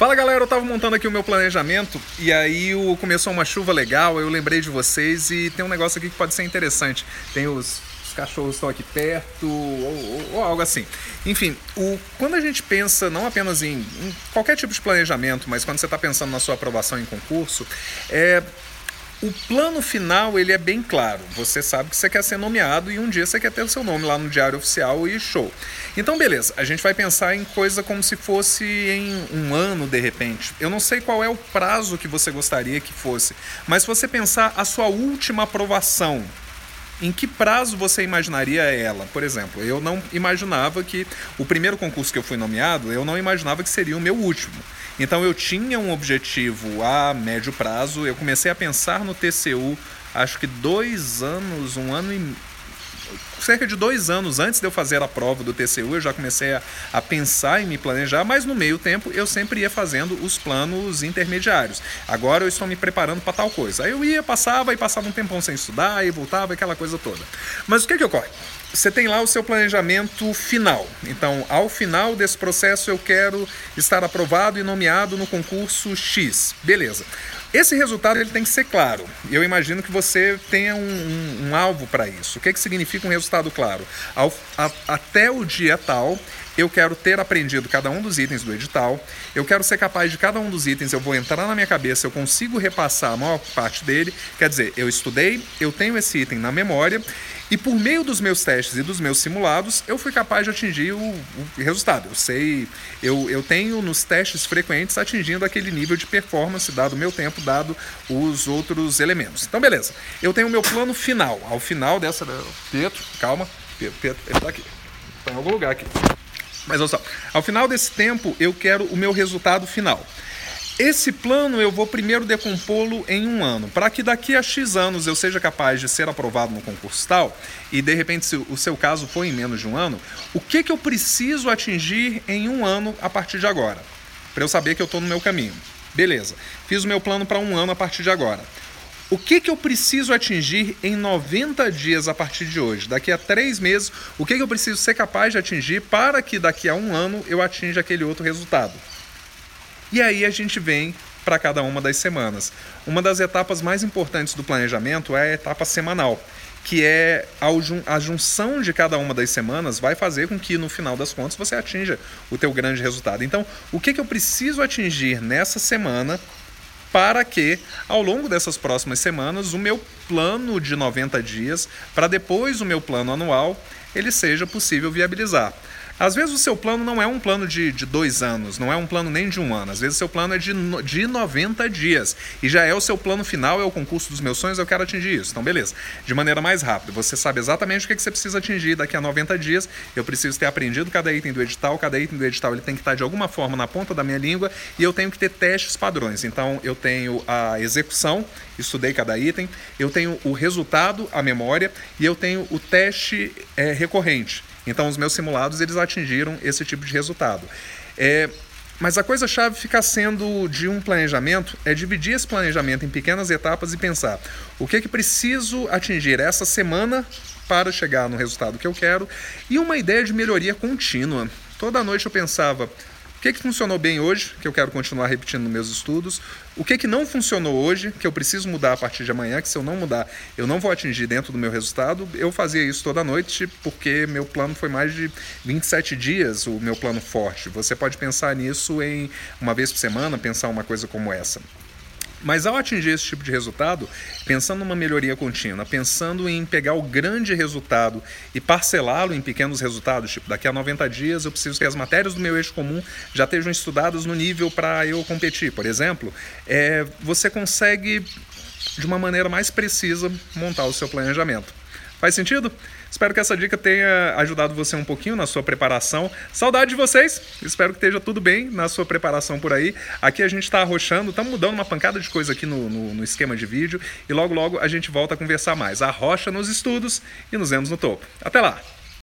Fala galera, eu tava montando aqui o meu planejamento e aí começou uma chuva legal, eu lembrei de vocês e tem um negócio aqui que pode ser interessante. Tem os, os cachorros estão aqui perto ou, ou, ou, algo assim. Enfim, o, quando a gente pensa não apenas em, em qualquer tipo de planejamento, mas quando você está pensando na sua aprovação em concurso, é, o plano final ele é bem claro. Você sabe que você quer ser nomeado e um dia você quer ter o seu nome lá no diário oficial e show. Então, beleza, a gente vai pensar em coisa como se fosse em um ano de repente. Eu não sei qual é o prazo que você gostaria que fosse, mas se você pensar a sua última aprovação, em que prazo você imaginaria ela? Por exemplo, eu não imaginava que o primeiro concurso que eu fui nomeado, eu não imaginava que seria o meu último. Então eu tinha um objetivo a médio prazo, eu comecei a pensar no TCU acho que dois anos, um ano e cerca de dois anos antes de eu fazer a prova do TCU, eu já comecei a, a, pensar em me planejar, mas no meio tempo eu sempre ia fazendo os planos intermediários. Agora eu estou me preparando para tal coisa. Aí eu ia, passava e passava um tempão sem estudar e voltava, aquela coisa toda. Mas o que, que ocorre? Você tem lá o seu planejamento final. Então, ao final desse processo, eu quero estar aprovado e nomeado no concurso X. Beleza. Esse resultado ele tem que ser claro. Eu imagino que você tenha um, um, um alvo para isso. O que, que significa um resultado claro? Ao, a, até o dia tal, eu quero ter aprendido cada um dos itens do edital, eu quero ser capaz de cada um dos itens, eu vou entrar na minha cabeça, eu consigo repassar a maior parte dele, quer dizer, eu estudei, eu tenho esse item na memória, e por meio dos meus testes e dos meus simulados, eu fui capaz de atingir o, o resultado. Eu sei, eu, eu tenho nos testes frequentes atingindo aquele nível de performance, dado o meu tempo, dado os outros elementos. Então, beleza. Eu tenho o meu plano final. Ao final dessa. Pedro, calma. Pedro ele tá aqui. Tá em algum lugar aqui. Mas olha só, ao final desse tempo eu quero o meu resultado final. Esse plano eu vou primeiro decompô-lo em um ano, para que daqui a X anos eu seja capaz de ser aprovado no concurso tal, e de repente, se o seu caso for em menos de um ano, o que, que eu preciso atingir em um ano a partir de agora? Para eu saber que eu estou no meu caminho. Beleza, fiz o meu plano para um ano a partir de agora. O que, que eu preciso atingir em 90 dias a partir de hoje? Daqui a três meses, o que, que eu preciso ser capaz de atingir para que daqui a um ano eu atinja aquele outro resultado? E aí a gente vem para cada uma das semanas. Uma das etapas mais importantes do planejamento é a etapa semanal, que é a junção de cada uma das semanas vai fazer com que no final das contas você atinja o teu grande resultado. Então, o que, que eu preciso atingir nessa semana para que, ao longo dessas próximas semanas, o meu plano de 90 dias, para depois o meu plano anual, ele seja possível viabilizar. Às vezes o seu plano não é um plano de, de dois anos, não é um plano nem de um ano. Às vezes o seu plano é de, de 90 dias. E já é o seu plano final, é o concurso dos meus sonhos, eu quero atingir isso. Então, beleza. De maneira mais rápida. Você sabe exatamente o que, que você precisa atingir daqui a 90 dias. Eu preciso ter aprendido cada item do edital. Cada item do edital ele tem que estar de alguma forma na ponta da minha língua. E eu tenho que ter testes padrões. Então, eu tenho a execução, estudei cada item. Eu tenho o resultado, a memória. E eu tenho o teste é, recorrente. Então, os meus simulados eles atingiram esse tipo de resultado. É, mas a coisa chave fica sendo de um planejamento é dividir esse planejamento em pequenas etapas e pensar o que é que preciso atingir essa semana para chegar no resultado que eu quero e uma ideia de melhoria contínua. Toda noite eu pensava o que, que funcionou bem hoje, que eu quero continuar repetindo nos meus estudos? O que, que não funcionou hoje, que eu preciso mudar a partir de amanhã, que se eu não mudar, eu não vou atingir dentro do meu resultado? Eu fazia isso toda noite porque meu plano foi mais de 27 dias, o meu plano forte. Você pode pensar nisso em uma vez por semana, pensar uma coisa como essa. Mas ao atingir esse tipo de resultado, pensando numa melhoria contínua, pensando em pegar o grande resultado e parcelá-lo em pequenos resultados, tipo, daqui a 90 dias eu preciso que as matérias do meu eixo comum já estejam estudadas no nível para eu competir, por exemplo, é, você consegue, de uma maneira mais precisa, montar o seu planejamento. Faz sentido? Espero que essa dica tenha ajudado você um pouquinho na sua preparação. Saudade de vocês. Espero que esteja tudo bem na sua preparação por aí. Aqui a gente está arrochando, estamos mudando uma pancada de coisa aqui no, no, no esquema de vídeo e logo logo a gente volta a conversar mais. Arrocha nos estudos e nos vemos no topo. Até lá!